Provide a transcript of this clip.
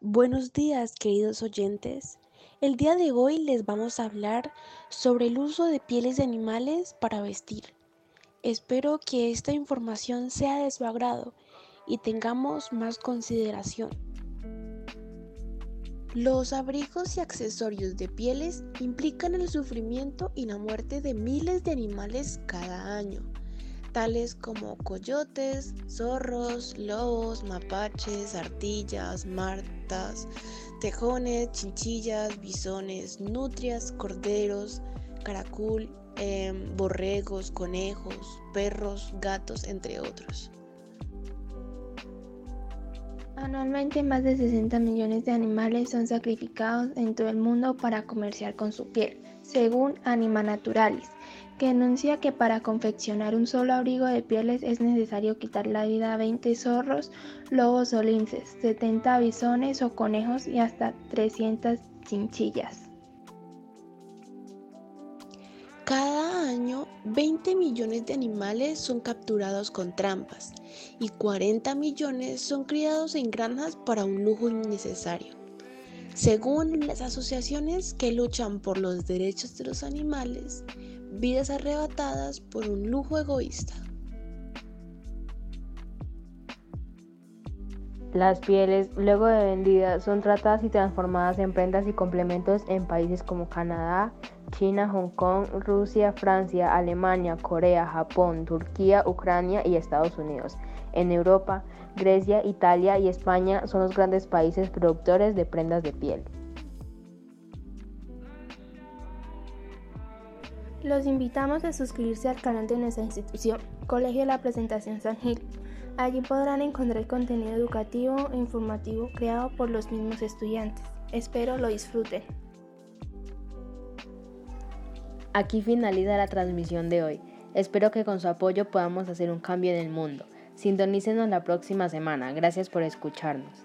Buenos días queridos oyentes. El día de hoy les vamos a hablar sobre el uso de pieles de animales para vestir. Espero que esta información sea de su agrado y tengamos más consideración. Los abrigos y accesorios de pieles implican el sufrimiento y la muerte de miles de animales cada año tales como coyotes, zorros, lobos, mapaches, ardillas, martas, tejones, chinchillas, bisones, nutrias, corderos, caracul, em, borregos, conejos, perros, gatos, entre otros. Anualmente más de 60 millones de animales son sacrificados en todo el mundo para comerciar con su piel, según Anima Naturalis, que anuncia que para confeccionar un solo abrigo de pieles es necesario quitar la vida a 20 zorros, lobos o linces, 70 bisones o conejos y hasta 300 chinchillas. Cada año, 20 millones de animales son capturados con trampas y 40 millones son criados en granjas para un lujo innecesario. Según las asociaciones que luchan por los derechos de los animales, vidas arrebatadas por un lujo egoísta. Las pieles, luego de vendidas, son tratadas y transformadas en prendas y complementos en países como Canadá, China, Hong Kong, Rusia, Francia, Alemania, Corea, Japón, Turquía, Ucrania y Estados Unidos. En Europa, Grecia, Italia y España son los grandes países productores de prendas de piel. Los invitamos a suscribirse al canal de nuestra institución, Colegio de la Presentación San Gil. Allí podrán encontrar contenido educativo e informativo creado por los mismos estudiantes. Espero lo disfruten. Aquí finaliza la transmisión de hoy. Espero que con su apoyo podamos hacer un cambio en el mundo. Sintonícenos la próxima semana. Gracias por escucharnos.